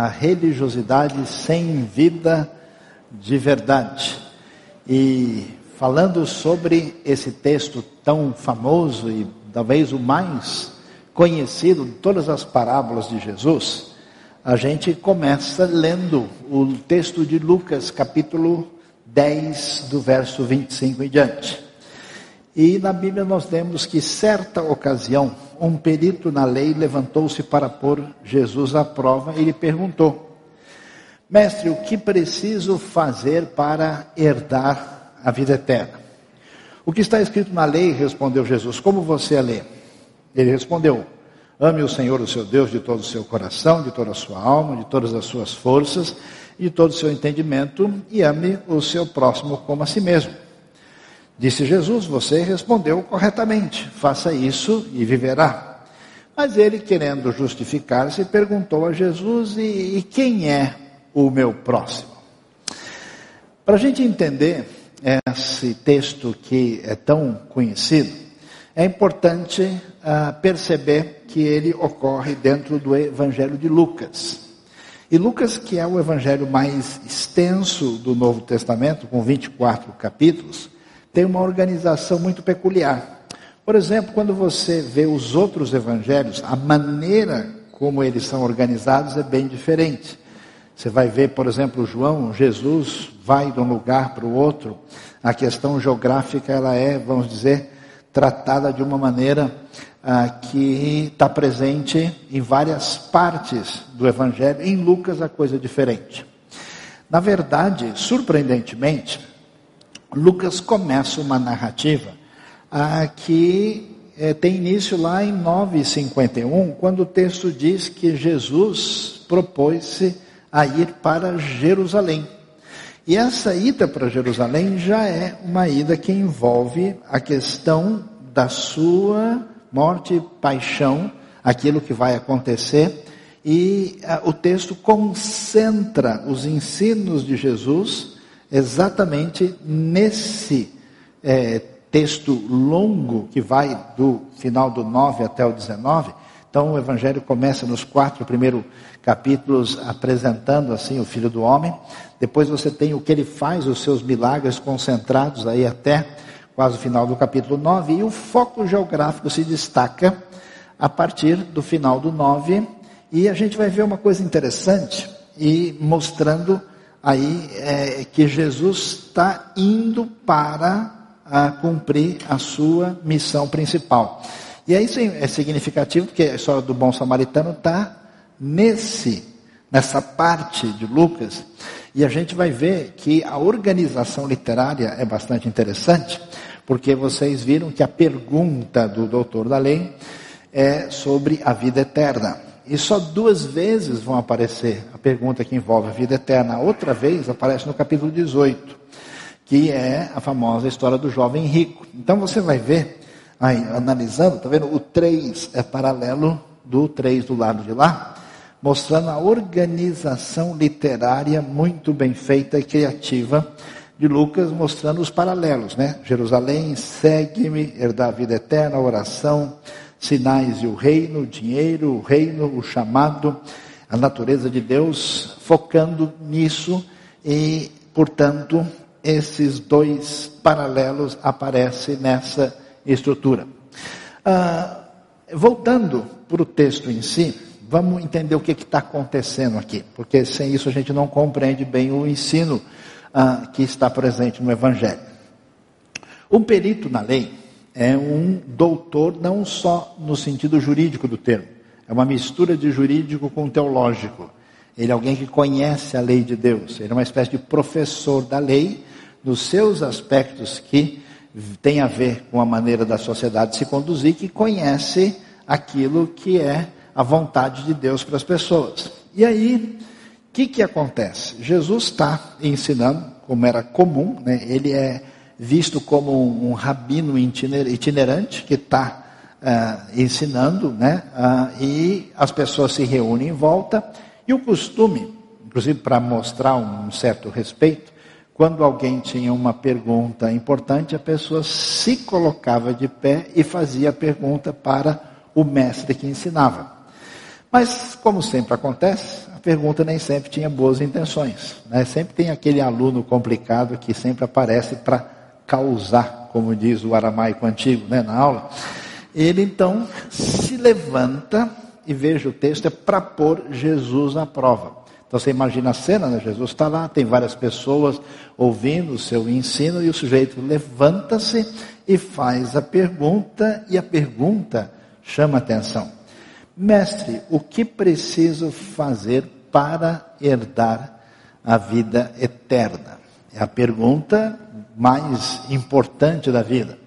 a religiosidade sem vida de verdade. E falando sobre esse texto tão famoso e talvez o mais conhecido de todas as parábolas de Jesus, a gente começa lendo o texto de Lucas, capítulo 10, do verso 25 em diante. E na Bíblia nós vemos que certa ocasião, um perito na lei levantou-se para pôr Jesus à prova e lhe perguntou: Mestre, o que preciso fazer para herdar a vida eterna? O que está escrito na lei, respondeu Jesus, como você a lê? Ele respondeu: Ame o Senhor, o seu Deus, de todo o seu coração, de toda a sua alma, de todas as suas forças, de todo o seu entendimento, e ame o seu próximo como a si mesmo. Disse Jesus: Você respondeu corretamente, faça isso e viverá. Mas ele, querendo justificar-se, perguntou a Jesus: E, e quem é o meu próximo? Para a gente entender esse texto que é tão conhecido, é importante uh, perceber que ele ocorre dentro do Evangelho de Lucas. E Lucas, que é o evangelho mais extenso do Novo Testamento, com 24 capítulos, tem uma organização muito peculiar. Por exemplo, quando você vê os outros evangelhos, a maneira como eles são organizados é bem diferente. Você vai ver, por exemplo, João, Jesus vai de um lugar para o outro. A questão geográfica ela é, vamos dizer, tratada de uma maneira ah, que está presente em várias partes do Evangelho. Em Lucas a coisa é diferente. Na verdade, surpreendentemente, Lucas começa uma narrativa ah, que eh, tem início lá em 9,51, quando o texto diz que Jesus propôs-se a ir para Jerusalém. E essa ida para Jerusalém já é uma ida que envolve a questão da sua morte, paixão, aquilo que vai acontecer. E uh, o texto concentra os ensinos de Jesus exatamente nesse é, texto longo que vai do final do 9 até o 19. Então o Evangelho começa nos quatro primeiros capítulos apresentando assim o Filho do Homem. Depois você tem o que ele faz, os seus milagres concentrados aí até quase o final do capítulo 9. E o foco geográfico se destaca a partir do final do 9. E a gente vai ver uma coisa interessante e mostrando aí é, que Jesus está indo para a cumprir a sua missão principal. E aí isso é significativo porque a história do bom samaritano está nesse, nessa parte de Lucas. E a gente vai ver que a organização literária é bastante interessante, porque vocês viram que a pergunta do doutor da lei é sobre a vida eterna. E só duas vezes vão aparecer a pergunta que envolve a vida eterna. Outra vez aparece no capítulo 18, que é a famosa história do jovem rico. Então você vai ver, aí, analisando, tá vendo? O 3 é paralelo do 3 do lado de lá, mostrando a organização literária muito bem feita e criativa de Lucas, mostrando os paralelos, né? Jerusalém, segue-me, herdar a vida eterna, oração, sinais e o reino, o dinheiro, o reino, o chamado, a natureza de Deus, focando nisso e, portanto, esses dois paralelos aparecem nessa estrutura. Ah, voltando para o texto em si, vamos entender o que está acontecendo aqui, porque sem isso a gente não compreende bem o ensino ah, que está presente no Evangelho. Um perito na lei, é um doutor não só no sentido jurídico do termo, é uma mistura de jurídico com teológico. Ele é alguém que conhece a lei de Deus, ele é uma espécie de professor da lei nos seus aspectos que tem a ver com a maneira da sociedade se conduzir, que conhece aquilo que é a vontade de Deus para as pessoas. E aí, o que, que acontece? Jesus está ensinando, como era comum, né? ele é visto como um, um rabino itinerante que está uh, eh, ensinando, né? Uh, e as pessoas se reúnem em volta. E o costume, inclusive para mostrar um certo respeito, quando alguém tinha uma pergunta importante, a pessoa se colocava de pé e fazia a pergunta para o mestre que ensinava. Mas, como sempre acontece, a pergunta nem sempre tinha boas intenções. Né? Sempre tem aquele aluno complicado que sempre aparece para causar, como diz o aramaico antigo né, na aula. Ele então se levanta e veja o texto, é para pôr Jesus à prova. Então você imagina a cena, né? Jesus está lá, tem várias pessoas ouvindo o seu ensino e o sujeito levanta-se e faz a pergunta, e a pergunta chama atenção. Mestre, o que preciso fazer para herdar a vida eterna? É a pergunta mais importante da vida.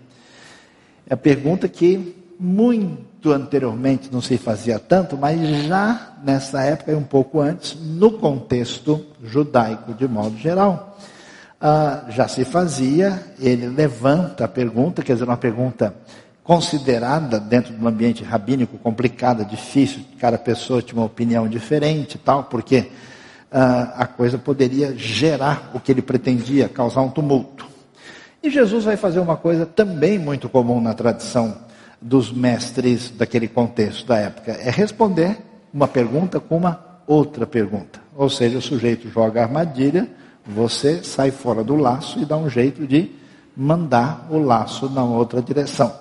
É a pergunta que muito anteriormente não se fazia tanto, mas já nessa época e um pouco antes, no contexto judaico de modo geral, ah, já se fazia. Ele levanta a pergunta, quer dizer, uma pergunta considerada dentro de um ambiente rabínico complicada, difícil, cada pessoa tinha uma opinião diferente, tal, porque ah, a coisa poderia gerar o que ele pretendia, causar um tumulto. E Jesus vai fazer uma coisa também muito comum na tradição dos mestres daquele contexto da época, é responder uma pergunta com uma outra pergunta. Ou seja, o sujeito joga a armadilha, você sai fora do laço e dá um jeito de mandar o laço na outra direção.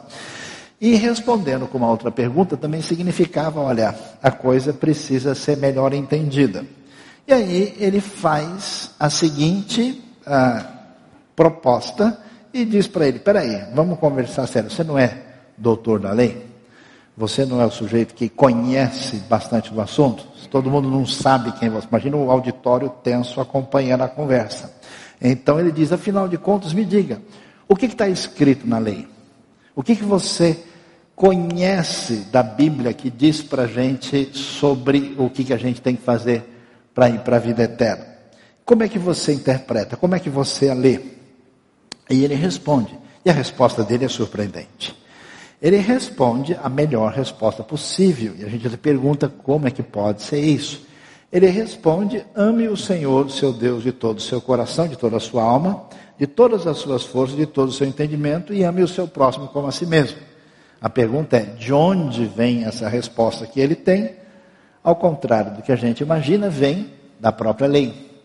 E respondendo com uma outra pergunta também significava, olha, a coisa precisa ser melhor entendida. E aí ele faz a seguinte ah, proposta e diz para ele: peraí, vamos conversar sério. Você não é doutor da lei? Você não é o sujeito que conhece bastante do assunto? Todo mundo não sabe quem você. Imagina o auditório tenso acompanhando a conversa. Então ele diz: afinal de contas, me diga, o que está escrito na lei? O que, que você conhece da Bíblia que diz para a gente sobre o que, que a gente tem que fazer para ir para a vida eterna? Como é que você interpreta? Como é que você a lê? E ele responde. E a resposta dele é surpreendente. Ele responde a melhor resposta possível. E a gente pergunta como é que pode ser isso. Ele responde: ame o Senhor, seu Deus, de todo o seu coração, de toda a sua alma, de todas as suas forças, de todo o seu entendimento, e ame o seu próximo como a si mesmo. A pergunta é: de onde vem essa resposta que ele tem? Ao contrário do que a gente imagina, vem da própria lei,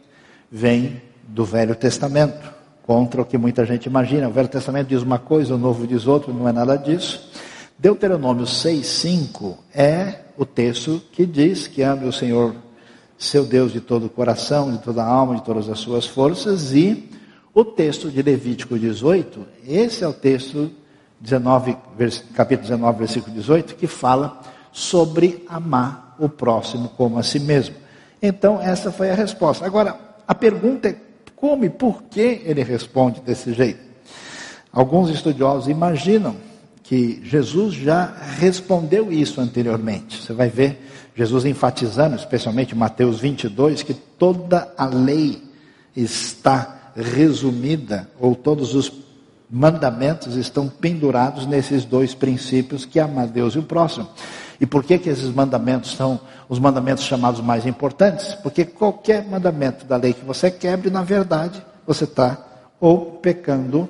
vem do Velho Testamento contra o que muita gente imagina. O Velho Testamento diz uma coisa, o Novo diz outra, não é nada disso. Deuteronômio 6,5 é o texto que diz que ame o Senhor, seu Deus, de todo o coração, de toda a alma, de todas as suas forças, e o texto de Levítico 18, esse é o texto 19, capítulo 19, versículo 18, que fala sobre amar o próximo como a si mesmo. Então, essa foi a resposta. Agora, a pergunta é como e por que ele responde desse jeito? Alguns estudiosos imaginam que Jesus já respondeu isso anteriormente. Você vai ver Jesus enfatizando, especialmente Mateus 22, que toda a lei está resumida, ou todos os mandamentos estão pendurados nesses dois princípios que é amar Deus e o próximo. E por que, que esses mandamentos são os mandamentos chamados mais importantes? Porque qualquer mandamento da lei que você quebre, na verdade, você está ou pecando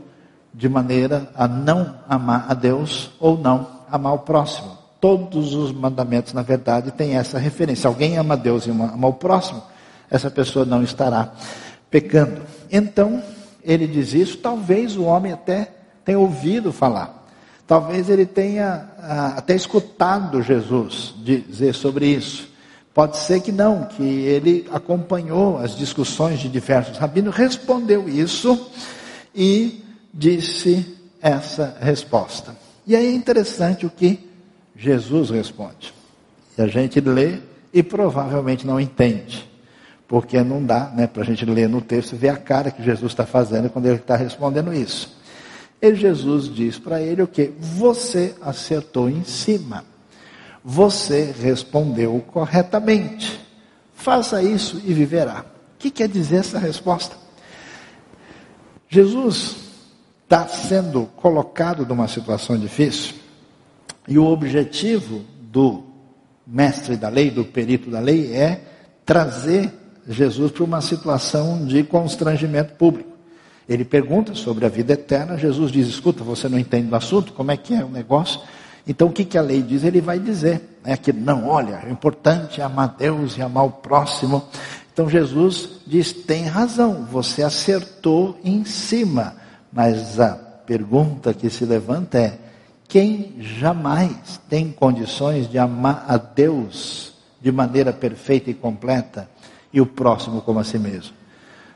de maneira a não amar a Deus ou não amar o próximo. Todos os mandamentos, na verdade, têm essa referência. Alguém ama Deus e ama o próximo, essa pessoa não estará pecando. Então, ele diz isso, talvez o homem até tenha ouvido falar. Talvez ele tenha ah, até escutado Jesus dizer sobre isso. Pode ser que não, que ele acompanhou as discussões de diversos rabinos, respondeu isso e disse essa resposta. E aí é interessante o que Jesus responde. E a gente lê e provavelmente não entende. Porque não dá né, para a gente ler no texto e ver a cara que Jesus está fazendo quando ele está respondendo isso. E Jesus diz para ele o que? Você acertou em cima. Você respondeu corretamente. Faça isso e viverá. O que quer dizer essa resposta? Jesus está sendo colocado numa situação difícil e o objetivo do mestre da lei, do perito da lei, é trazer Jesus para uma situação de constrangimento público. Ele pergunta sobre a vida eterna, Jesus diz: Escuta, você não entende do assunto, como é que é o negócio? Então o que, que a lei diz? Ele vai dizer é que não, olha, o importante é amar Deus e amar o próximo. Então Jesus diz: tem razão, você acertou em cima, mas a pergunta que se levanta é: quem jamais tem condições de amar a Deus de maneira perfeita e completa e o próximo como a si mesmo?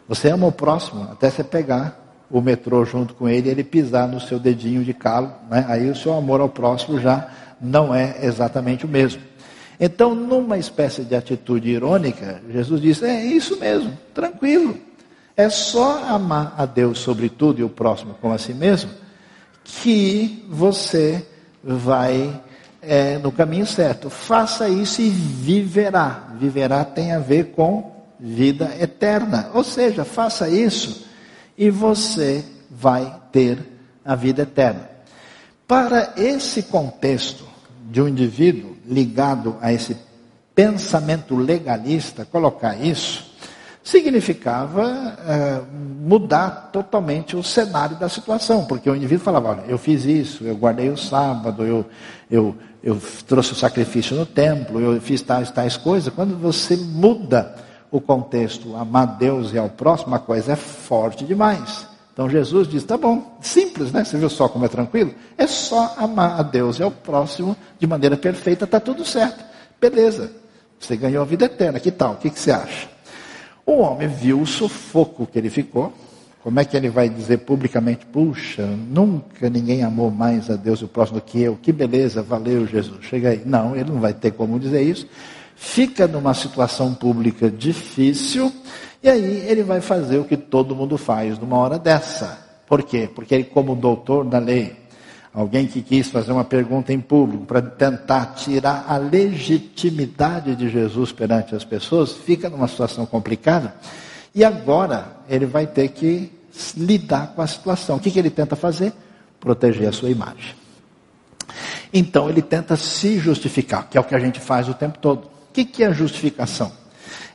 Você ama o próximo até você pegar o metrô junto com ele e ele pisar no seu dedinho de calo, né? aí o seu amor ao próximo já não é exatamente o mesmo. Então, numa espécie de atitude irônica, Jesus disse: é isso mesmo, tranquilo. É só amar a Deus sobre tudo e o próximo como a si mesmo, que você vai é, no caminho certo. Faça isso e viverá. Viverá tem a ver com vida eterna. Ou seja, faça isso e você vai ter a vida eterna. Para esse contexto de um indivíduo ligado a esse pensamento legalista, colocar isso, significava é, mudar totalmente o cenário da situação, porque o indivíduo falava: olha, eu fiz isso, eu guardei o sábado, eu, eu, eu trouxe o sacrifício no templo, eu fiz tais, tais coisas. Quando você muda o contexto, amar Deus e ao próximo, a coisa é forte demais. Então Jesus diz: tá bom, simples, né? Você viu só como é tranquilo? É só amar a Deus e ao próximo de maneira perfeita, está tudo certo. Beleza, você ganhou a vida eterna, que tal? O que, que você acha? O homem viu o sufoco que ele ficou. Como é que ele vai dizer publicamente: puxa, nunca ninguém amou mais a Deus e o próximo do que eu? Que beleza, valeu Jesus. Chega aí. Não, ele não vai ter como dizer isso fica numa situação pública difícil, e aí ele vai fazer o que todo mundo faz numa hora dessa. Por quê? Porque ele, como doutor da lei, alguém que quis fazer uma pergunta em público para tentar tirar a legitimidade de Jesus perante as pessoas, fica numa situação complicada. E agora ele vai ter que lidar com a situação. O que, que ele tenta fazer? Proteger a sua imagem. Então ele tenta se justificar, que é o que a gente faz o tempo todo. O que, que é justificação?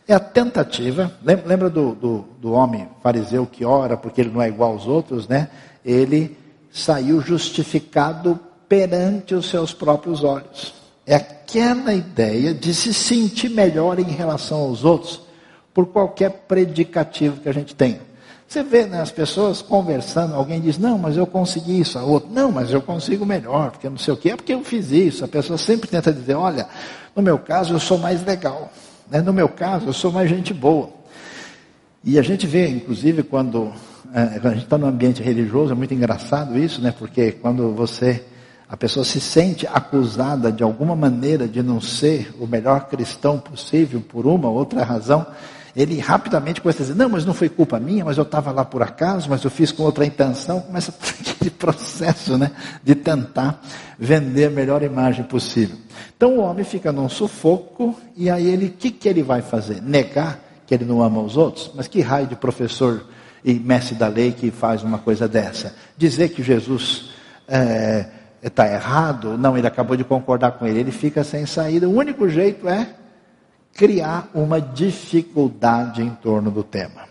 É a tentativa, lembra do, do, do, homem fariseu que ora porque ele não é igual aos outros, né? Ele saiu justificado perante os seus próprios olhos. É aquela ideia de se sentir melhor em relação aos outros por qualquer predicativo que a gente tem. Você vê né, as pessoas conversando, alguém diz, não, mas eu consegui isso, a outra, não, mas eu consigo melhor, porque não sei o que, é porque eu fiz isso. A pessoa sempre tenta dizer, olha, no meu caso eu sou mais legal, né? no meu caso eu sou mais gente boa. E a gente vê, inclusive, quando, é, a gente está no ambiente religioso, é muito engraçado isso, né? porque quando você, a pessoa se sente acusada de alguma maneira de não ser o melhor cristão possível por uma ou outra razão, ele rapidamente começa a dizer, não, mas não foi culpa minha, mas eu estava lá por acaso, mas eu fiz com outra intenção. Começa aquele processo né, de tentar vender a melhor imagem possível. Então o homem fica num sufoco, e aí ele, o que, que ele vai fazer? Negar que ele não ama os outros? Mas que raio de professor e mestre da lei que faz uma coisa dessa? Dizer que Jesus está é, errado? Não, ele acabou de concordar com ele, ele fica sem saída. O único jeito é criar uma dificuldade em torno do tema.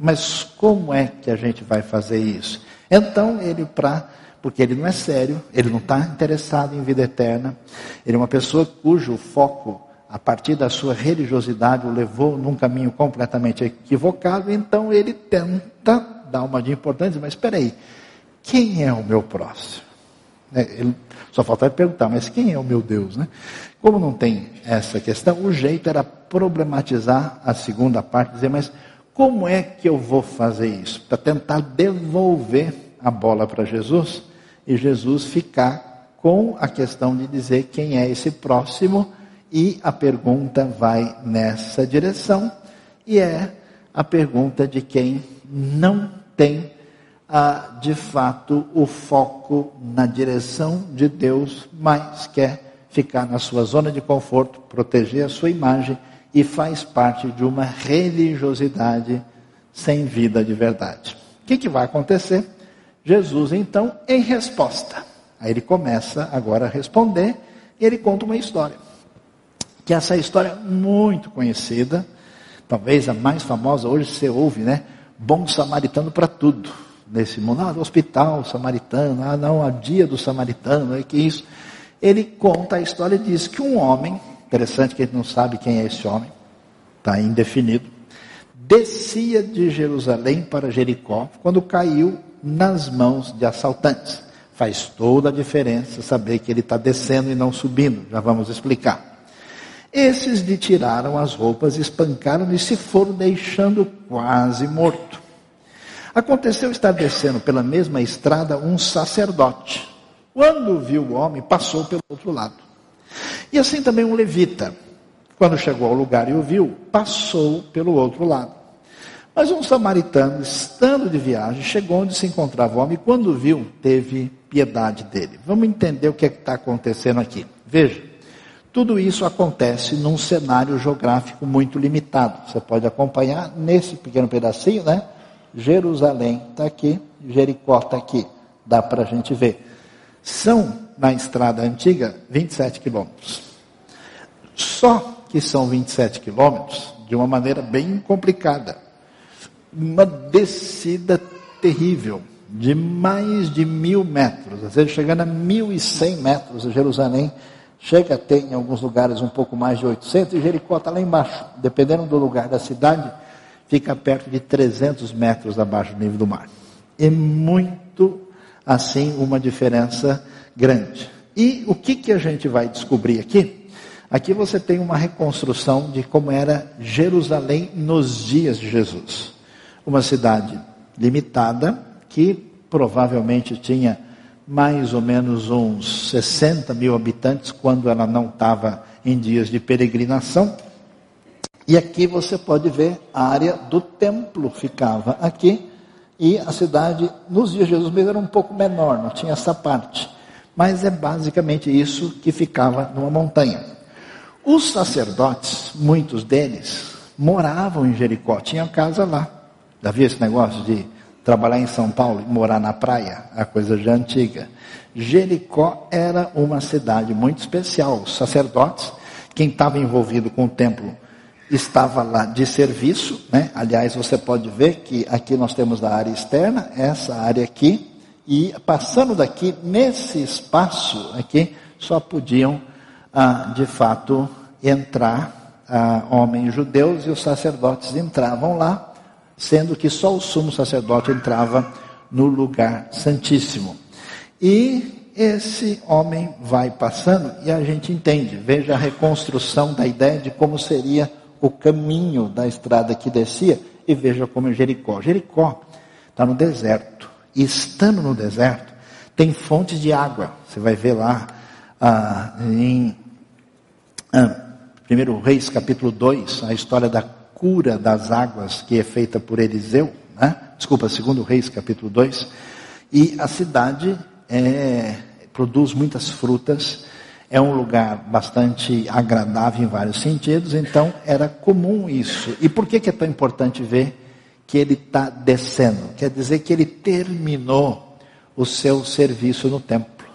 Mas como é que a gente vai fazer isso? Então, ele para porque ele não é sério, ele não está interessado em vida eterna, ele é uma pessoa cujo foco, a partir da sua religiosidade, o levou num caminho completamente equivocado, então ele tenta dar uma de importância, mas espera aí, quem é o meu próximo? É, ele, só falta perguntar, mas quem é o meu Deus? Né? Como não tem essa questão, o jeito era problematizar a segunda parte, dizer, mas como é que eu vou fazer isso? Para tentar devolver a bola para Jesus e Jesus ficar com a questão de dizer quem é esse próximo, e a pergunta vai nessa direção, e é a pergunta de quem não tem ah, de fato o foco na direção de Deus, mas quer ficar na sua zona de conforto, proteger a sua imagem e faz parte de uma religiosidade sem vida de verdade. O que, que vai acontecer? Jesus, então, em resposta, aí ele começa agora a responder e ele conta uma história. Que essa história é muito conhecida, talvez a mais famosa, hoje você ouve, né? Bom samaritano para tudo nesse mundo. Ah, hospital samaritano, ah, não, a dia do samaritano, é que isso. ele conta a história e diz que um homem, interessante que a gente não sabe quem é esse homem, está indefinido, descia de Jerusalém para Jericó quando caiu nas mãos de assaltantes. Faz toda a diferença saber que ele está descendo e não subindo, já vamos explicar. Esses lhe tiraram as roupas, espancaram e se foram deixando quase morto. Aconteceu estar descendo pela mesma estrada um sacerdote. Quando viu o homem, passou pelo outro lado. E assim também um levita. Quando chegou ao lugar e o viu, passou pelo outro lado. Mas um samaritano, estando de viagem, chegou onde se encontrava o homem e quando viu, teve piedade dele. Vamos entender o que é está acontecendo aqui. Veja, tudo isso acontece num cenário geográfico muito limitado. Você pode acompanhar nesse pequeno pedacinho, né? Jerusalém está aqui, Jericó está aqui. Dá para a gente ver. São, na estrada antiga, 27 quilômetros. Só que são 27 quilômetros de uma maneira bem complicada. Uma descida terrível, de mais de mil metros, às vezes chegando a 1.100 metros Jerusalém Chega a ter em alguns lugares um pouco mais de 800 e Jericó está lá embaixo. Dependendo do lugar da cidade, fica perto de 300 metros abaixo do nível do mar. É muito, assim, uma diferença grande. E o que, que a gente vai descobrir aqui? Aqui você tem uma reconstrução de como era Jerusalém nos dias de Jesus. Uma cidade limitada que provavelmente tinha mais ou menos uns 60 mil habitantes quando ela não estava em dias de peregrinação. E aqui você pode ver a área do templo ficava aqui e a cidade nos dias de Jesus mesmo era um pouco menor, não tinha essa parte. Mas é basicamente isso que ficava numa montanha. Os sacerdotes, muitos deles, moravam em Jericó, tinham casa lá. Já viu esse negócio de trabalhar em São Paulo e morar na praia, a coisa já antiga. Jericó era uma cidade muito especial. Os sacerdotes, quem estava envolvido com o templo, estava lá de serviço, né? Aliás, você pode ver que aqui nós temos a área externa, essa área aqui, e passando daqui, nesse espaço aqui, só podiam, ah, de fato, entrar ah, homens judeus e os sacerdotes entravam lá sendo que só o sumo sacerdote entrava no lugar santíssimo. E esse homem vai passando e a gente entende, veja a reconstrução da ideia de como seria o caminho da estrada que descia e veja como é Jericó. Jericó está no deserto. E estando no deserto, tem fontes de água. Você vai ver lá ah, em ah, 1 Reis capítulo 2, a história da cura das águas que é feita por Eliseu, né? desculpa, segundo Reis capítulo 2, e a cidade é, produz muitas frutas, é um lugar bastante agradável em vários sentidos, então era comum isso. E por que, que é tão importante ver que ele está descendo? Quer dizer que ele terminou o seu serviço no templo.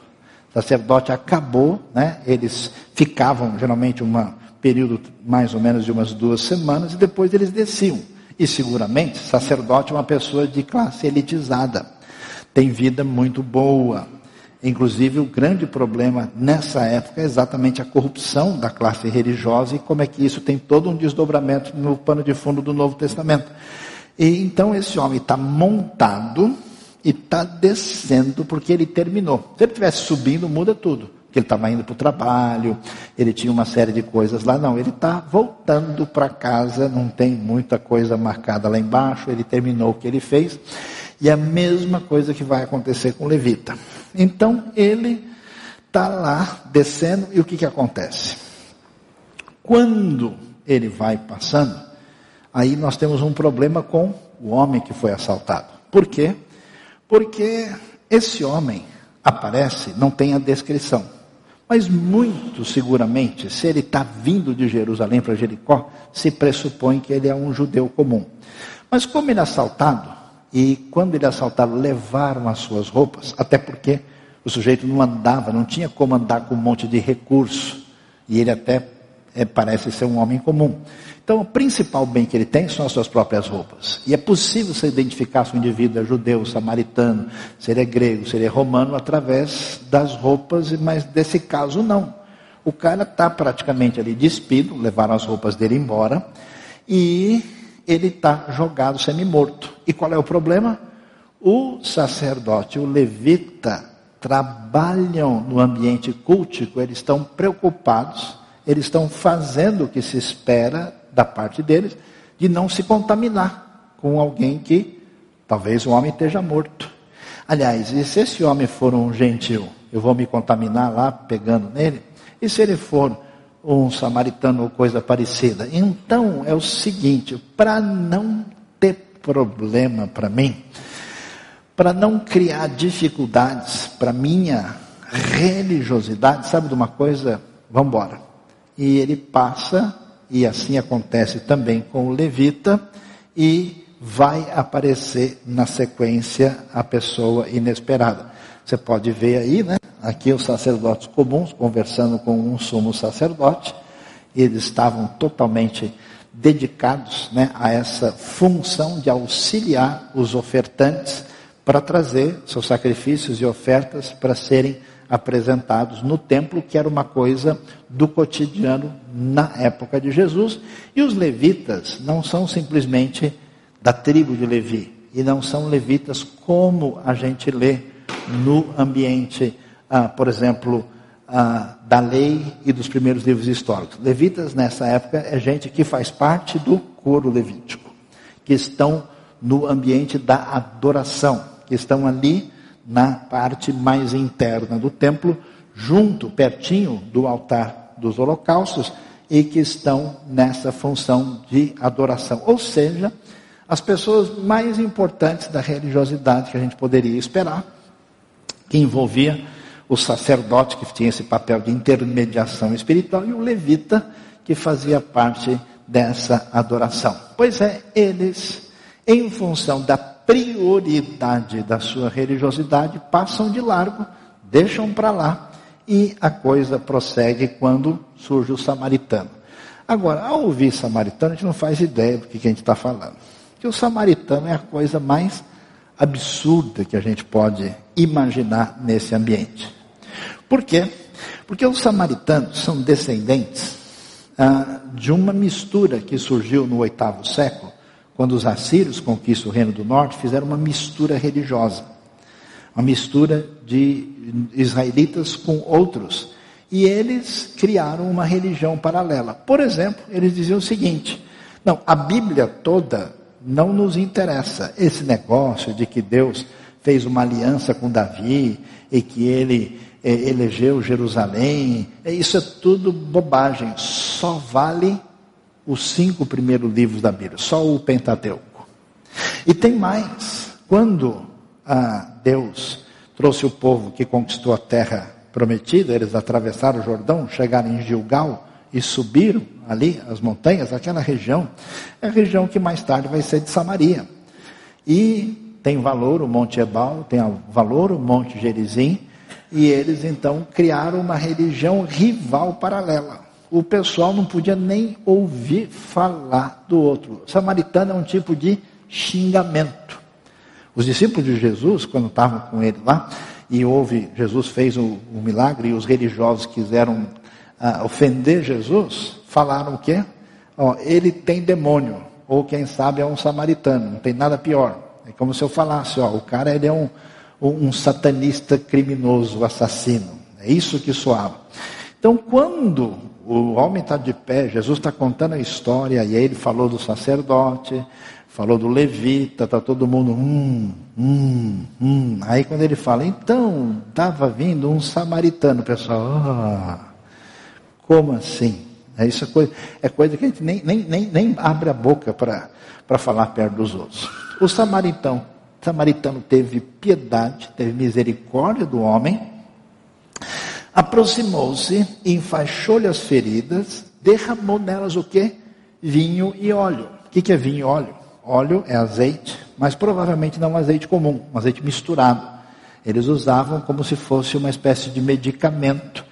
O sacerdote acabou, né? eles ficavam geralmente uma período mais ou menos de umas duas semanas, e depois eles desciam. E seguramente, sacerdote é uma pessoa de classe elitizada, tem vida muito boa. Inclusive, o grande problema nessa época é exatamente a corrupção da classe religiosa e como é que isso tem todo um desdobramento no pano de fundo do Novo Testamento. E então esse homem está montado e está descendo porque ele terminou. Se ele estivesse subindo, muda tudo que ele estava indo para o trabalho, ele tinha uma série de coisas lá. Não, ele está voltando para casa, não tem muita coisa marcada lá embaixo, ele terminou o que ele fez. E a mesma coisa que vai acontecer com o levita. Então ele está lá descendo e o que, que acontece? Quando ele vai passando, aí nós temos um problema com o homem que foi assaltado. Por quê? Porque esse homem aparece, não tem a descrição. Mas muito seguramente, se ele está vindo de Jerusalém para Jericó, se pressupõe que ele é um judeu comum. Mas como ele é assaltado, e quando ele assaltado, levaram as suas roupas, até porque o sujeito não andava, não tinha como andar com um monte de recurso, e ele até é, parece ser um homem comum. Então, o principal bem que ele tem são as suas próprias roupas. E é possível você identificar se o indivíduo é judeu, samaritano, se ele é grego, se ele é romano, através das roupas, mas desse caso não. O cara está praticamente ali despido, levaram as roupas dele embora, e ele está jogado semi-morto. E qual é o problema? O sacerdote, o levita, trabalham no ambiente cultico, eles estão preocupados, eles estão fazendo o que se espera da parte deles, de não se contaminar com alguém que talvez o homem esteja morto. Aliás, e se esse homem for um gentil, eu vou me contaminar lá pegando nele? E se ele for um samaritano ou coisa parecida? Então é o seguinte: para não ter problema para mim, para não criar dificuldades para minha religiosidade, sabe de uma coisa? Vamos embora. E ele passa e assim acontece também com o levita, e vai aparecer na sequência a pessoa inesperada. Você pode ver aí, né? Aqui os sacerdotes comuns conversando com um sumo sacerdote, eles estavam totalmente dedicados né, a essa função de auxiliar os ofertantes para trazer seus sacrifícios e ofertas para serem apresentados no templo, que era uma coisa do cotidiano na época de Jesus. E os levitas não são simplesmente da tribo de Levi, e não são levitas como a gente lê no ambiente, ah, por exemplo, ah, da lei e dos primeiros livros históricos. Levitas nessa época é gente que faz parte do coro levítico, que estão no ambiente da adoração, que estão ali na parte mais interna do templo, junto, pertinho do altar dos holocaustos, e que estão nessa função de adoração. Ou seja, as pessoas mais importantes da religiosidade que a gente poderia esperar, que envolvia o sacerdote, que tinha esse papel de intermediação espiritual, e o levita, que fazia parte dessa adoração. Pois é, eles, em função da prioridade da sua religiosidade, passam de largo, deixam para lá e a coisa prossegue quando surge o samaritano. Agora, ao ouvir samaritano, a gente não faz ideia do que, a gente está falando. Que o samaritano é a coisa mais absurda que a gente pode imaginar nesse ambiente. Por quê? Porque os samaritanos são descendentes ah, de uma mistura que surgiu no oitavo século quando os assírios conquistam o Reino do Norte, fizeram uma mistura religiosa. Uma mistura de israelitas com outros. E eles criaram uma religião paralela. Por exemplo, eles diziam o seguinte: não, a Bíblia toda não nos interessa. Esse negócio de que Deus fez uma aliança com Davi e que ele é, elegeu Jerusalém, é, isso é tudo bobagem. Só vale os cinco primeiros livros da Bíblia, só o Pentateuco. E tem mais. Quando ah, Deus trouxe o povo que conquistou a terra prometida, eles atravessaram o Jordão, chegaram em Gilgal e subiram ali as montanhas, aquela região, é a região que mais tarde vai ser de Samaria. E tem valor o Monte Ebal, tem valor o Monte Gerizim, e eles então criaram uma religião rival paralela o pessoal não podia nem ouvir falar do outro. O samaritano é um tipo de xingamento. Os discípulos de Jesus, quando estavam com ele lá, e houve, Jesus fez o, o milagre e os religiosos quiseram uh, ofender Jesus, falaram o quê? Ele tem demônio, ou quem sabe é um samaritano, não tem nada pior. É como se eu falasse, ó, o cara ele é um, um, satanista criminoso, assassino. É isso que soava. Então, quando o homem está de pé, Jesus está contando a história, e aí ele falou do sacerdote, falou do levita, está todo mundo, hum, hum, hum. Aí quando ele fala, então, estava vindo um samaritano, o pessoal, ah, como assim? É, isso é coisa, é coisa que a gente nem, nem, nem, nem abre a boca para falar perto dos outros. O samaritano, samaritano teve piedade, teve misericórdia do homem, Aproximou-se, enfaixou-lhe as feridas, derramou nelas o que? Vinho e óleo. O que é vinho e óleo? Óleo é azeite, mas provavelmente não um azeite comum, um azeite misturado. Eles usavam como se fosse uma espécie de medicamento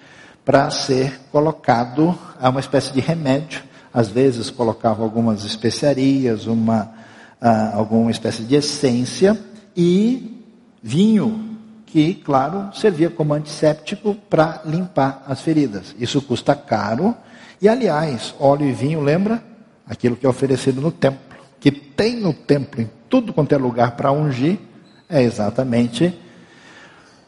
para ser colocado a uma espécie de remédio. Às vezes colocava algumas especiarias, uma, uh, alguma espécie de essência e vinho, que, claro, servia como antisséptico para limpar as feridas. Isso custa caro. E, aliás, óleo e vinho, lembra? Aquilo que é oferecido no templo. Que tem no templo, em tudo quanto é lugar para ungir, é exatamente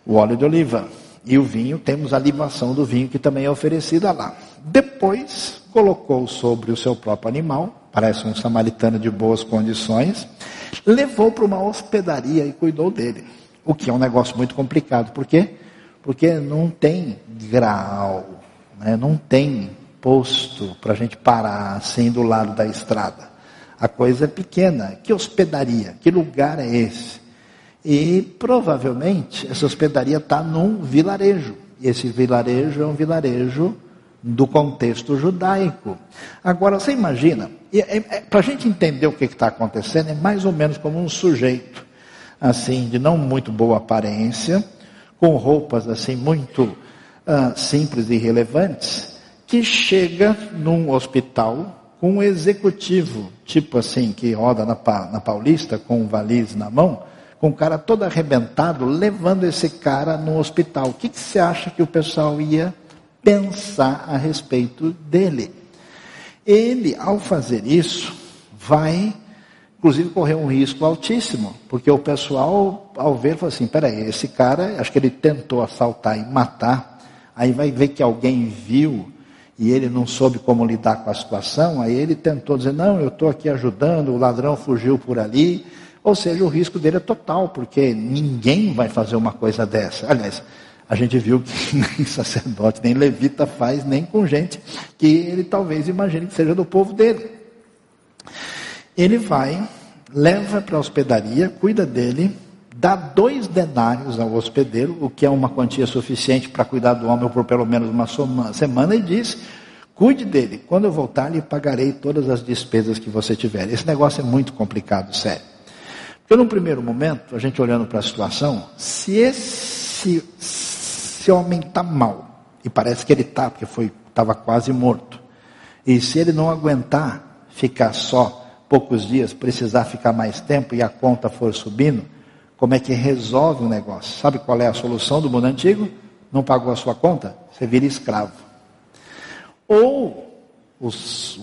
o óleo de oliva. E o vinho, temos a libação do vinho que também é oferecida lá. Depois, colocou sobre o seu próprio animal, parece um samaritano de boas condições, levou para uma hospedaria e cuidou dele. O que é um negócio muito complicado. Por quê? Porque não tem grau, né? não tem posto para a gente parar assim do lado da estrada. A coisa é pequena. Que hospedaria? Que lugar é esse? E provavelmente essa hospedaria está num vilarejo. E esse vilarejo é um vilarejo do contexto judaico. Agora, você imagina, é, é, para a gente entender o que está acontecendo, é mais ou menos como um sujeito, assim, de não muito boa aparência, com roupas assim muito uh, simples e relevantes, que chega num hospital com um executivo, tipo assim, que roda na, na Paulista com um valiz na mão, com o cara todo arrebentado, levando esse cara no hospital. O que, que você acha que o pessoal ia pensar a respeito dele? Ele, ao fazer isso, vai, inclusive, correr um risco altíssimo, porque o pessoal, ao ver, fala assim: peraí, esse cara, acho que ele tentou assaltar e matar, aí vai ver que alguém viu e ele não soube como lidar com a situação, aí ele tentou dizer: não, eu estou aqui ajudando, o ladrão fugiu por ali. Ou seja, o risco dele é total, porque ninguém vai fazer uma coisa dessa. Aliás, a gente viu que nem sacerdote, nem levita faz, nem com gente que ele talvez imagine que seja do povo dele. Ele vai, leva para a hospedaria, cuida dele, dá dois denários ao hospedeiro, o que é uma quantia suficiente para cuidar do homem por pelo menos uma semana, e diz: cuide dele, quando eu voltar lhe pagarei todas as despesas que você tiver. Esse negócio é muito complicado, sério. Porque num primeiro momento, a gente olhando para a situação, se esse, esse homem está mal, e parece que ele está, porque estava quase morto, e se ele não aguentar ficar só poucos dias, precisar ficar mais tempo e a conta for subindo, como é que resolve o negócio? Sabe qual é a solução do mundo antigo? Não pagou a sua conta? Você vira escravo. Ou o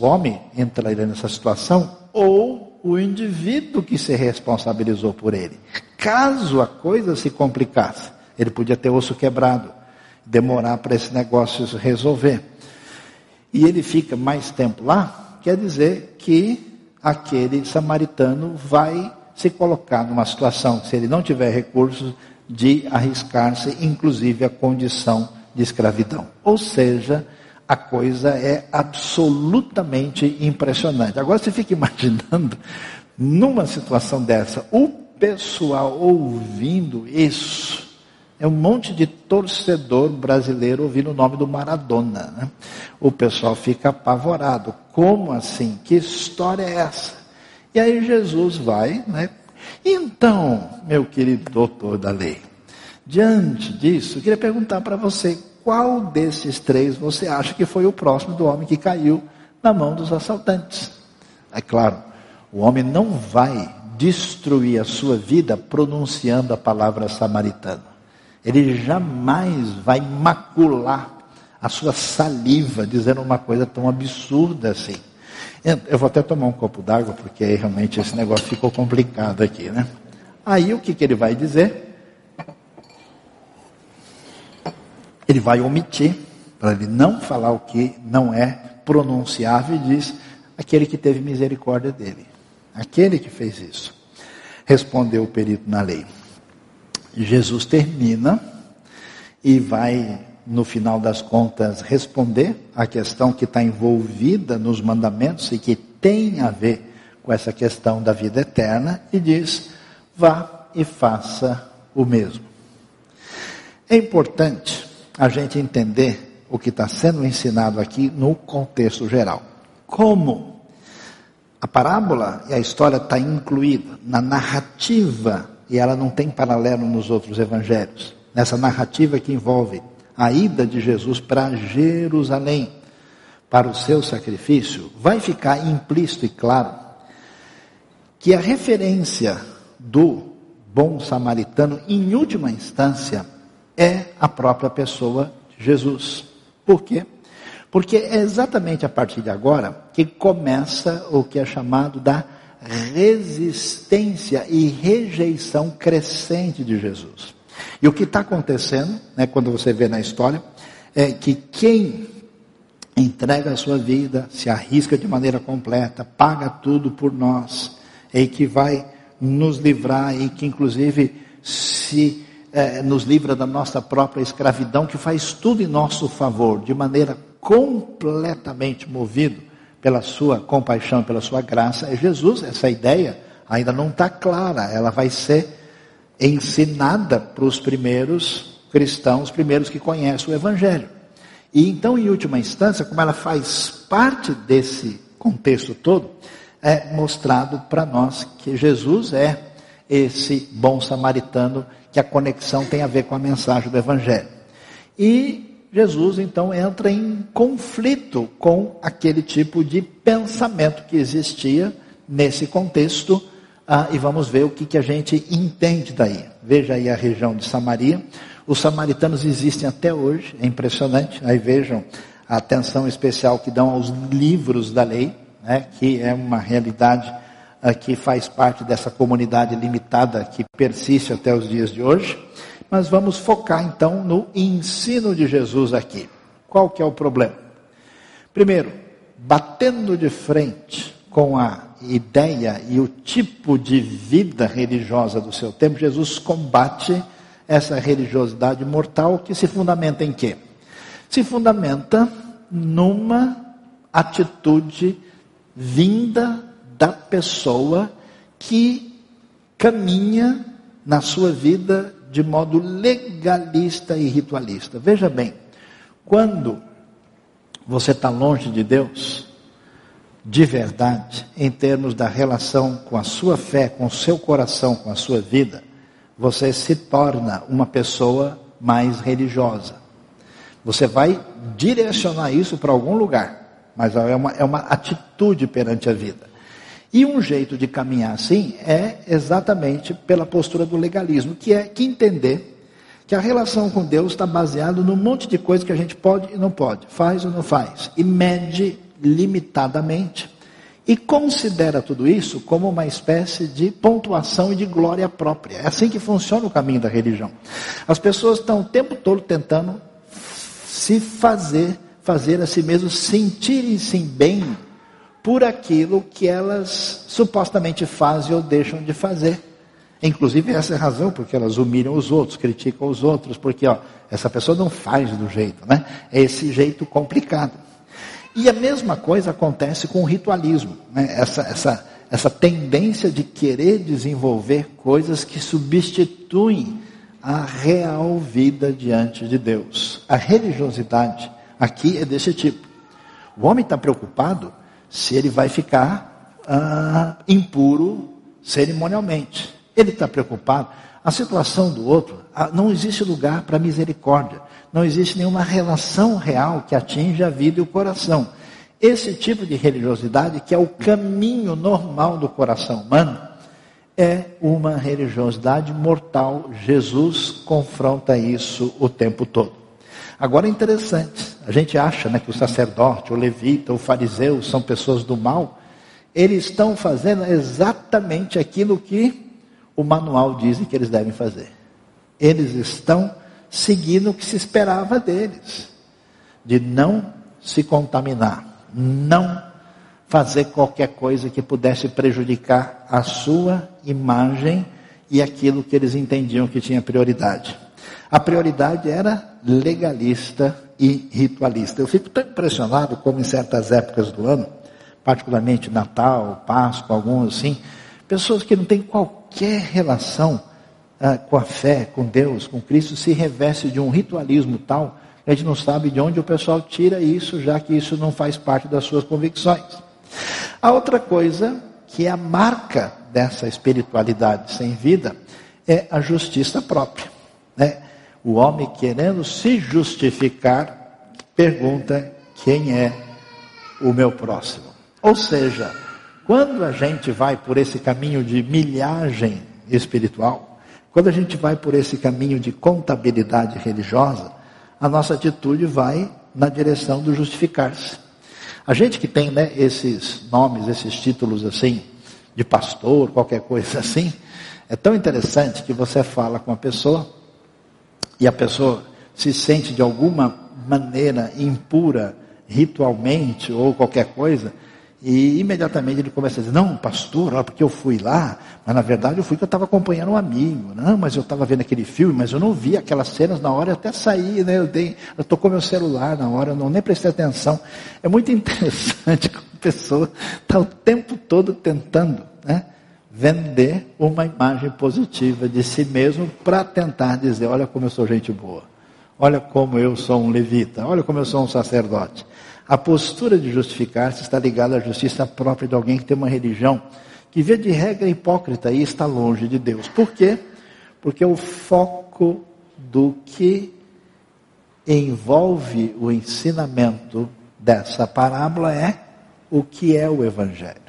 homem entraria nessa situação, ou o indivíduo que se responsabilizou por ele. Caso a coisa se complicasse, ele podia ter osso quebrado, demorar para esse negócio se resolver. E ele fica mais tempo lá, quer dizer que aquele samaritano vai se colocar numa situação, se ele não tiver recursos, de arriscar-se, inclusive, a condição de escravidão. Ou seja, a coisa é absolutamente impressionante. Agora você fica imaginando, numa situação dessa, o pessoal ouvindo isso. É um monte de torcedor brasileiro ouvindo o nome do Maradona. Né? O pessoal fica apavorado. Como assim? Que história é essa? E aí Jesus vai, né? Então, meu querido doutor da lei, diante disso, eu queria perguntar para você, qual desses três você acha que foi o próximo do homem que caiu na mão dos assaltantes? É claro, o homem não vai destruir a sua vida pronunciando a palavra samaritano. Ele jamais vai macular a sua saliva dizendo uma coisa tão absurda assim. Eu vou até tomar um copo d'água, porque aí realmente esse negócio ficou complicado aqui, né? Aí o que, que ele vai dizer? ele vai omitir, para ele não falar o que não é pronunciável, e diz: aquele que teve misericórdia dele, aquele que fez isso. Respondeu o perito na lei. Jesus termina e vai, no final das contas, responder a questão que está envolvida nos mandamentos e que tem a ver com essa questão da vida eterna, e diz: vá e faça o mesmo. É importante a gente entender o que está sendo ensinado aqui no contexto geral. Como a parábola e a história está incluída na narrativa e ela não tem paralelo nos outros evangelhos. Nessa narrativa que envolve a ida de Jesus para Jerusalém, para o seu sacrifício, vai ficar implícito e claro que a referência do bom samaritano, em última instância, é a própria pessoa de Jesus. Por quê? Porque é exatamente a partir de agora que começa o que é chamado da resistência e rejeição crescente de Jesus. E o que está acontecendo, né, quando você vê na história, é que quem entrega a sua vida, se arrisca de maneira completa, paga tudo por nós, e que vai nos livrar e que inclusive se é, nos livra da nossa própria escravidão, que faz tudo em nosso favor, de maneira completamente movido pela sua compaixão, pela sua graça, é Jesus. Essa ideia ainda não está clara, ela vai ser ensinada para os primeiros cristãos, os primeiros que conhecem o Evangelho. E então, em última instância, como ela faz parte desse contexto todo, é mostrado para nós que Jesus é esse bom samaritano, que a conexão tem a ver com a mensagem do Evangelho. E Jesus então entra em conflito com aquele tipo de pensamento que existia nesse contexto, ah, e vamos ver o que, que a gente entende daí. Veja aí a região de Samaria. Os samaritanos existem até hoje, é impressionante. Aí vejam a atenção especial que dão aos livros da lei né, que é uma realidade uh, que faz parte dessa comunidade limitada que persiste até os dias de hoje. Mas vamos focar então no ensino de Jesus aqui. Qual que é o problema? Primeiro, batendo de frente com a ideia e o tipo de vida religiosa do seu tempo, Jesus combate essa religiosidade mortal que se fundamenta em quê? Se fundamenta numa atitude vinda da pessoa que caminha na sua vida de modo legalista e ritualista. Veja bem, quando você está longe de Deus, de verdade, em termos da relação com a sua fé, com o seu coração, com a sua vida, você se torna uma pessoa mais religiosa. Você vai direcionar isso para algum lugar mas é uma, é uma atitude perante a vida. E um jeito de caminhar assim é exatamente pela postura do legalismo, que é que entender que a relação com Deus está baseada num monte de coisas que a gente pode e não pode, faz ou não faz, e mede limitadamente. E considera tudo isso como uma espécie de pontuação e de glória própria. É assim que funciona o caminho da religião. As pessoas estão o tempo todo tentando se fazer fazer a si mesmo sentirem-se bem por aquilo que elas supostamente fazem ou deixam de fazer. Inclusive, essa é a razão porque elas humilham os outros, criticam os outros, porque ó, essa pessoa não faz do jeito, né? É esse jeito complicado. E a mesma coisa acontece com o ritualismo, né? essa, essa, essa tendência de querer desenvolver coisas que substituem a real vida diante de Deus. A religiosidade aqui é desse tipo. O homem está preocupado se ele vai ficar ah, impuro cerimonialmente. Ele está preocupado. A situação do outro, ah, não existe lugar para misericórdia. Não existe nenhuma relação real que atinja a vida e o coração. Esse tipo de religiosidade, que é o caminho normal do coração humano, é uma religiosidade mortal. Jesus confronta isso o tempo todo. Agora é interessante, a gente acha né, que o sacerdote, o levita, o fariseu são pessoas do mal, eles estão fazendo exatamente aquilo que o manual diz que eles devem fazer. Eles estão seguindo o que se esperava deles, de não se contaminar, não fazer qualquer coisa que pudesse prejudicar a sua imagem e aquilo que eles entendiam que tinha prioridade. A prioridade era legalista e ritualista. Eu fico tão impressionado como em certas épocas do ano, particularmente Natal, Páscoa, alguns assim, pessoas que não têm qualquer relação ah, com a fé, com Deus, com Cristo, se reveste de um ritualismo tal, a gente não sabe de onde o pessoal tira isso, já que isso não faz parte das suas convicções. A outra coisa, que é a marca dessa espiritualidade sem vida, é a justiça própria. Né? O homem querendo se justificar, pergunta quem é o meu próximo. Ou seja, quando a gente vai por esse caminho de milhagem espiritual, quando a gente vai por esse caminho de contabilidade religiosa, a nossa atitude vai na direção do justificar-se. A gente que tem né, esses nomes, esses títulos assim, de pastor, qualquer coisa assim, é tão interessante que você fala com a pessoa e a pessoa se sente de alguma maneira impura ritualmente ou qualquer coisa, e imediatamente ele começa a dizer, não, pastor, olha, porque eu fui lá, mas na verdade eu fui que eu estava acompanhando um amigo, não, mas eu estava vendo aquele filme, mas eu não vi aquelas cenas na hora, eu até saí, né? Eu dei, eu tocou meu celular na hora, eu não nem prestei atenção. É muito interessante como a pessoa está o tempo todo tentando né, vender uma imagem positiva de si mesmo para tentar dizer, olha como eu sou gente boa, olha como eu sou um levita, olha como eu sou um sacerdote. A postura de justificar-se está ligada à justiça própria de alguém que tem uma religião que, vê de regra, hipócrita e está longe de Deus. Por quê? Porque o foco do que envolve o ensinamento dessa parábola é o que é o Evangelho.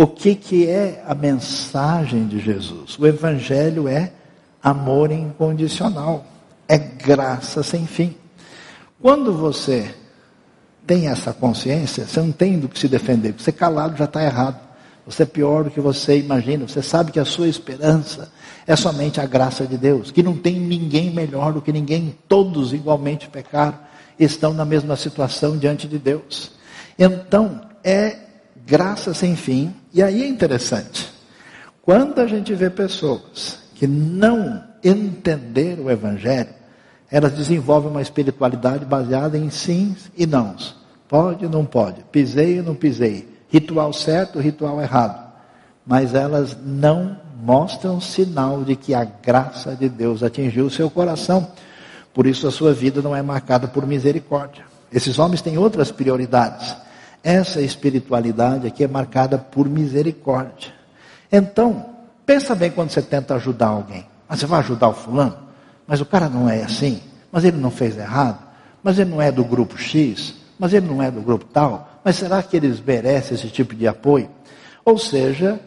O que, que é a mensagem de Jesus? O Evangelho é amor incondicional, é graça sem fim. Quando você tem essa consciência, você não tem do que se defender. Você calado já está errado. Você é pior do que você imagina. Você sabe que a sua esperança é somente a graça de Deus, que não tem ninguém melhor do que ninguém, todos igualmente pecaram, estão na mesma situação diante de Deus. Então, é graça sem fim. E aí é interessante. Quando a gente vê pessoas que não entenderam o Evangelho, elas desenvolvem uma espiritualidade baseada em sims e nãos. Pode ou não pode? Pisei ou não pisei? Ritual certo, ritual errado. Mas elas não mostram sinal de que a graça de Deus atingiu o seu coração. Por isso a sua vida não é marcada por misericórdia. Esses homens têm outras prioridades. Essa espiritualidade aqui é marcada por misericórdia. Então, pensa bem quando você tenta ajudar alguém. Mas você vai ajudar o fulano? Mas o cara não é assim. Mas ele não fez errado. Mas ele não é do grupo X mas ele não é do grupo tal, mas será que eles merecem esse tipo de apoio? Ou seja,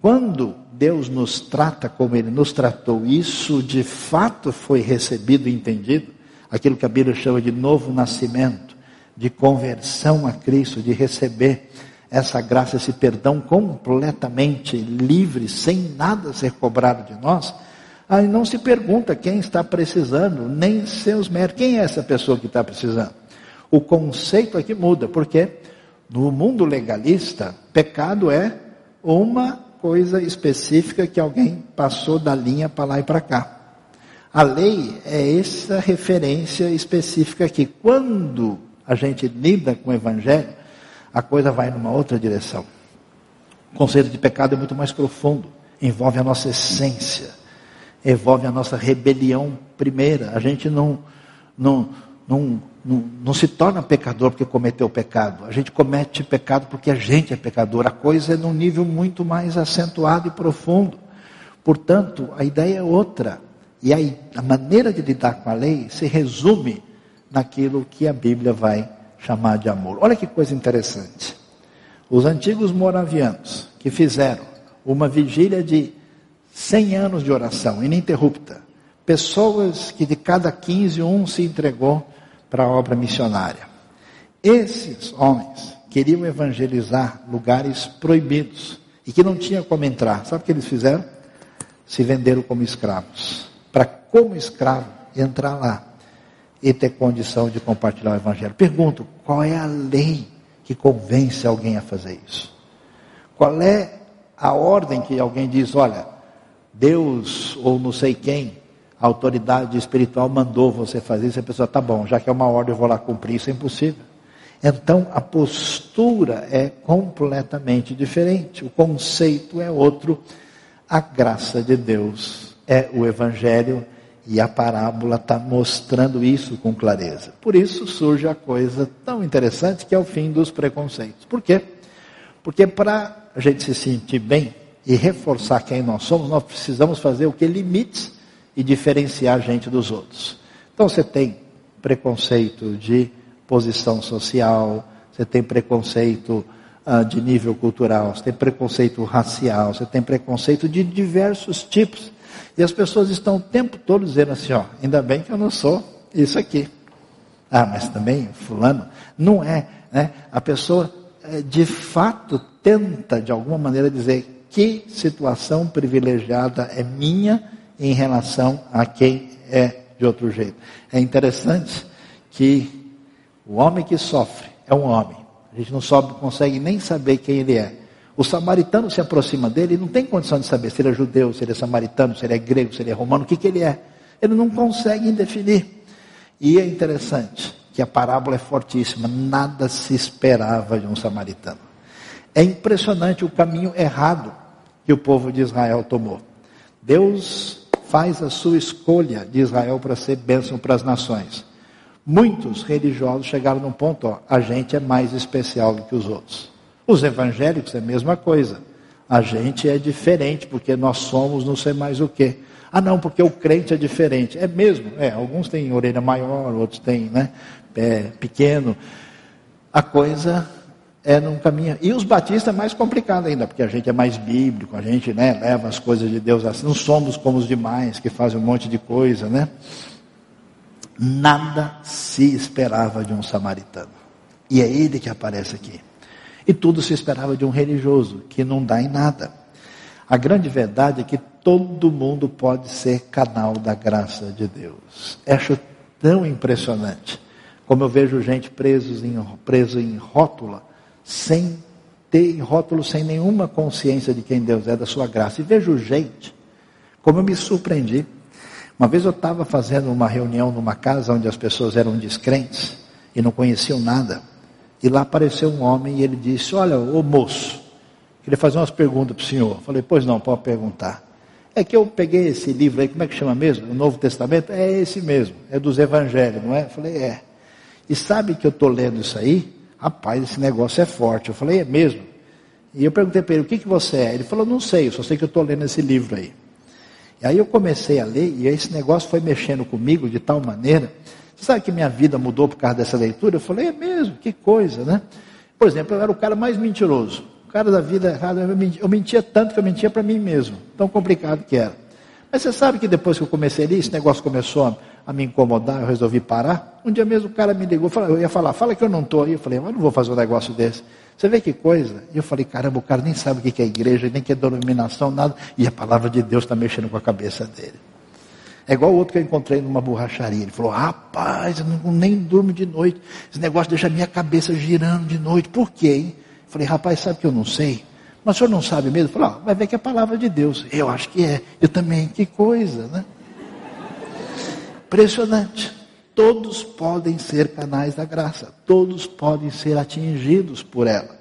quando Deus nos trata como Ele nos tratou, isso de fato foi recebido e entendido, aquilo que a Bíblia chama de novo nascimento, de conversão a Cristo, de receber essa graça, esse perdão completamente livre, sem nada ser cobrado de nós, aí não se pergunta quem está precisando, nem seus méritos. Quem é essa pessoa que está precisando? O conceito aqui muda, porque no mundo legalista, pecado é uma coisa específica que alguém passou da linha para lá e para cá. A lei é essa referência específica aqui. Quando a gente lida com o evangelho, a coisa vai numa outra direção. O conceito de pecado é muito mais profundo, envolve a nossa essência, envolve a nossa rebelião primeira. A gente não, não, não não, não, se torna pecador porque cometeu pecado. A gente comete pecado porque a gente é pecador. A coisa é num nível muito mais acentuado e profundo. Portanto, a ideia é outra. E aí, a maneira de lidar com a lei se resume naquilo que a Bíblia vai chamar de amor. Olha que coisa interessante. Os antigos moravianos que fizeram uma vigília de 100 anos de oração ininterrupta, pessoas que de cada 15 um se entregou para a obra missionária. Esses homens queriam evangelizar lugares proibidos e que não tinha como entrar. Sabe o que eles fizeram? Se venderam como escravos. Para, como escravo, entrar lá e ter condição de compartilhar o evangelho. Pergunto, qual é a lei que convence alguém a fazer isso? Qual é a ordem que alguém diz, olha, Deus ou não sei quem a autoridade espiritual mandou você fazer isso, a pessoa, tá bom, já que é uma ordem, eu vou lá cumprir, isso é impossível. Então a postura é completamente diferente, o conceito é outro, a graça de Deus é o Evangelho e a parábola está mostrando isso com clareza. Por isso surge a coisa tão interessante que é o fim dos preconceitos. Por quê? Porque para a gente se sentir bem e reforçar quem nós somos, nós precisamos fazer o que? Limites e diferenciar a gente dos outros. Então você tem preconceito de posição social, você tem preconceito uh, de nível cultural, você tem preconceito racial, você tem preconceito de diversos tipos. E as pessoas estão o tempo todo dizendo assim, ó, ainda bem que eu não sou isso aqui. Ah, mas também, fulano, não é, né? A pessoa é, de fato tenta de alguma maneira dizer que situação privilegiada é minha em relação a quem é de outro jeito. É interessante que o homem que sofre é um homem. A gente não sobe, consegue nem saber quem ele é. O samaritano se aproxima dele e não tem condição de saber se ele é judeu, se ele é samaritano, se ele é grego, se ele é romano, o que, que ele é. Ele não consegue definir. E é interessante que a parábola é fortíssima, nada se esperava de um samaritano. É impressionante o caminho errado que o povo de Israel tomou. Deus faz a sua escolha de Israel para ser bênção para as nações. Muitos religiosos chegaram num ponto, ó, a gente é mais especial do que os outros. Os evangélicos é a mesma coisa. A gente é diferente porque nós somos não sei mais o quê. Ah, não, porque o crente é diferente. É mesmo, é, alguns têm orelha maior, outros têm, né, pé pequeno. A coisa é num caminho. E os batistas é mais complicado ainda, porque a gente é mais bíblico, a gente, né, leva as coisas de Deus assim, não somos como os demais que fazem um monte de coisa, né? Nada se esperava de um samaritano. E é ele que aparece aqui. E tudo se esperava de um religioso, que não dá em nada. A grande verdade é que todo mundo pode ser canal da graça de Deus. Acho tão impressionante. Como eu vejo gente em, preso em rótula, sem ter rótulo, sem nenhuma consciência de quem Deus é, da sua graça. E vejo gente, como eu me surpreendi. Uma vez eu estava fazendo uma reunião numa casa onde as pessoas eram descrentes e não conheciam nada. E lá apareceu um homem e ele disse: Olha, ô moço, queria fazer umas perguntas para o senhor. Eu falei: Pois não, pode perguntar. É que eu peguei esse livro aí, como é que chama mesmo? O Novo Testamento? É esse mesmo, é dos Evangelhos, não é? Eu falei: É. E sabe que eu estou lendo isso aí? Rapaz, esse negócio é forte. Eu falei: É mesmo? E eu perguntei para ele: O que, que você é? Ele falou: Não sei, eu só sei que eu estou lendo esse livro aí. E aí eu comecei a ler e esse negócio foi mexendo comigo de tal maneira. Você sabe que minha vida mudou por causa dessa leitura? Eu falei, é mesmo, que coisa, né? Por exemplo, eu era o cara mais mentiroso. O cara da vida errada, eu mentia, tanto que eu mentia para mim mesmo. Tão complicado que era. Mas você sabe que depois que eu comecei ali, esse negócio começou a me incomodar, eu resolvi parar. Um dia mesmo o cara me ligou, eu ia falar, fala que eu não estou aí. Eu falei, mas não vou fazer um negócio desse. Você vê que coisa? E eu falei, caramba, o cara nem sabe o que é igreja, nem que é denominação, nada. E a palavra de Deus está mexendo com a cabeça dele. É igual o outro que eu encontrei numa borracharia. Ele falou, rapaz, eu não, nem durmo de noite. Esse negócio deixa a minha cabeça girando de noite. Por quê, hein? Eu falei, rapaz, sabe que eu não sei? Mas o senhor não sabe mesmo? Falei, ah, vai ver que é a palavra de Deus. Eu acho que é. Eu também. Que coisa, né? Impressionante. Todos podem ser canais da graça, todos podem ser atingidos por ela.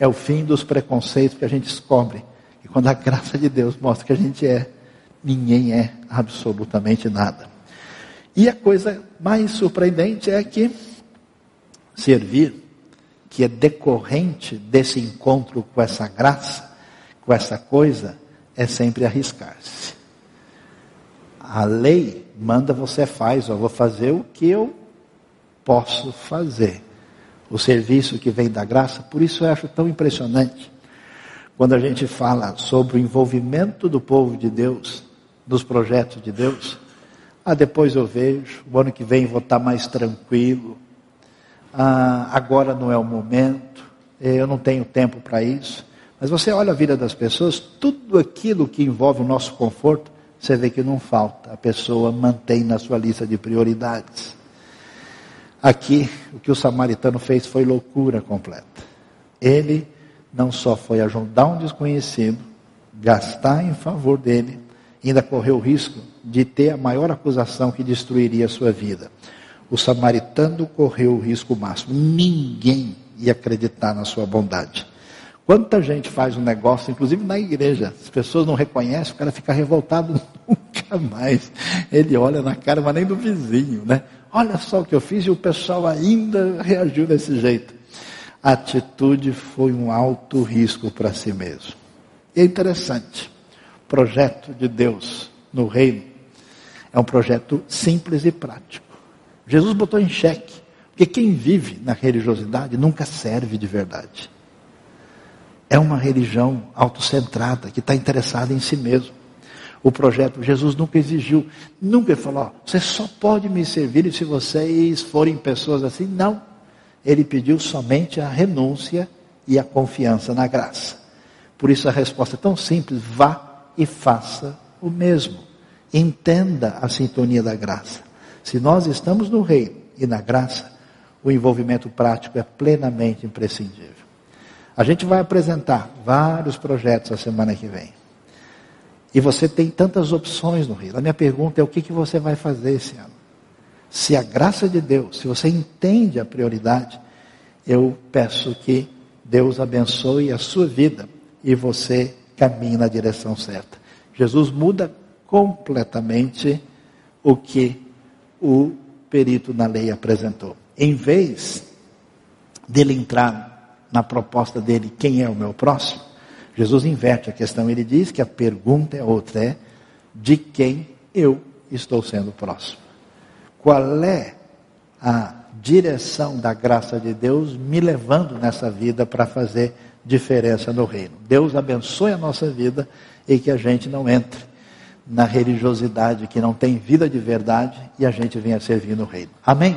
É o fim dos preconceitos que a gente descobre. E quando a graça de Deus mostra que a gente é, ninguém é absolutamente nada. E a coisa mais surpreendente é que servir, que é decorrente desse encontro com essa graça, com essa coisa, é sempre arriscar-se. A lei manda você faz, eu vou fazer o que eu posso fazer. O serviço que vem da graça, por isso eu acho tão impressionante quando a gente fala sobre o envolvimento do povo de Deus nos projetos de Deus. Ah, depois eu vejo, o ano que vem vou estar mais tranquilo. Ah, agora não é o momento, eu não tenho tempo para isso. Mas você olha a vida das pessoas, tudo aquilo que envolve o nosso conforto, você vê que não falta. A pessoa mantém na sua lista de prioridades. Aqui, o que o samaritano fez foi loucura completa. Ele não só foi ajudar um desconhecido, gastar em favor dele, ainda correu o risco de ter a maior acusação que destruiria a sua vida. O samaritano correu o risco máximo. Ninguém ia acreditar na sua bondade. Quanta gente faz um negócio, inclusive na igreja, as pessoas não reconhecem, o cara fica revoltado nunca mais. Ele olha na cara, mas nem do vizinho, né? Olha só o que eu fiz e o pessoal ainda reagiu desse jeito. A atitude foi um alto risco para si mesmo. E é interessante, projeto de Deus no reino É um projeto simples e prático. Jesus botou em xeque, porque quem vive na religiosidade nunca serve de verdade. É uma religião autocentrada, que está interessada em si mesmo. O projeto, Jesus nunca exigiu, nunca falou, você só pode me servir se vocês forem pessoas assim. Não. Ele pediu somente a renúncia e a confiança na graça. Por isso a resposta é tão simples: vá e faça o mesmo. Entenda a sintonia da graça. Se nós estamos no reino e na graça, o envolvimento prático é plenamente imprescindível. A gente vai apresentar vários projetos a semana que vem. E você tem tantas opções no Rio. A minha pergunta é o que, que você vai fazer esse ano? Se a graça de Deus, se você entende a prioridade, eu peço que Deus abençoe a sua vida e você caminhe na direção certa. Jesus muda completamente o que o perito na lei apresentou. Em vez dele entrar na proposta dele, quem é o meu próximo? Jesus inverte a questão, ele diz que a pergunta é outra, é de quem eu estou sendo próximo. Qual é a direção da graça de Deus me levando nessa vida para fazer diferença no reino? Deus abençoe a nossa vida e que a gente não entre na religiosidade que não tem vida de verdade e a gente venha servir no reino. Amém?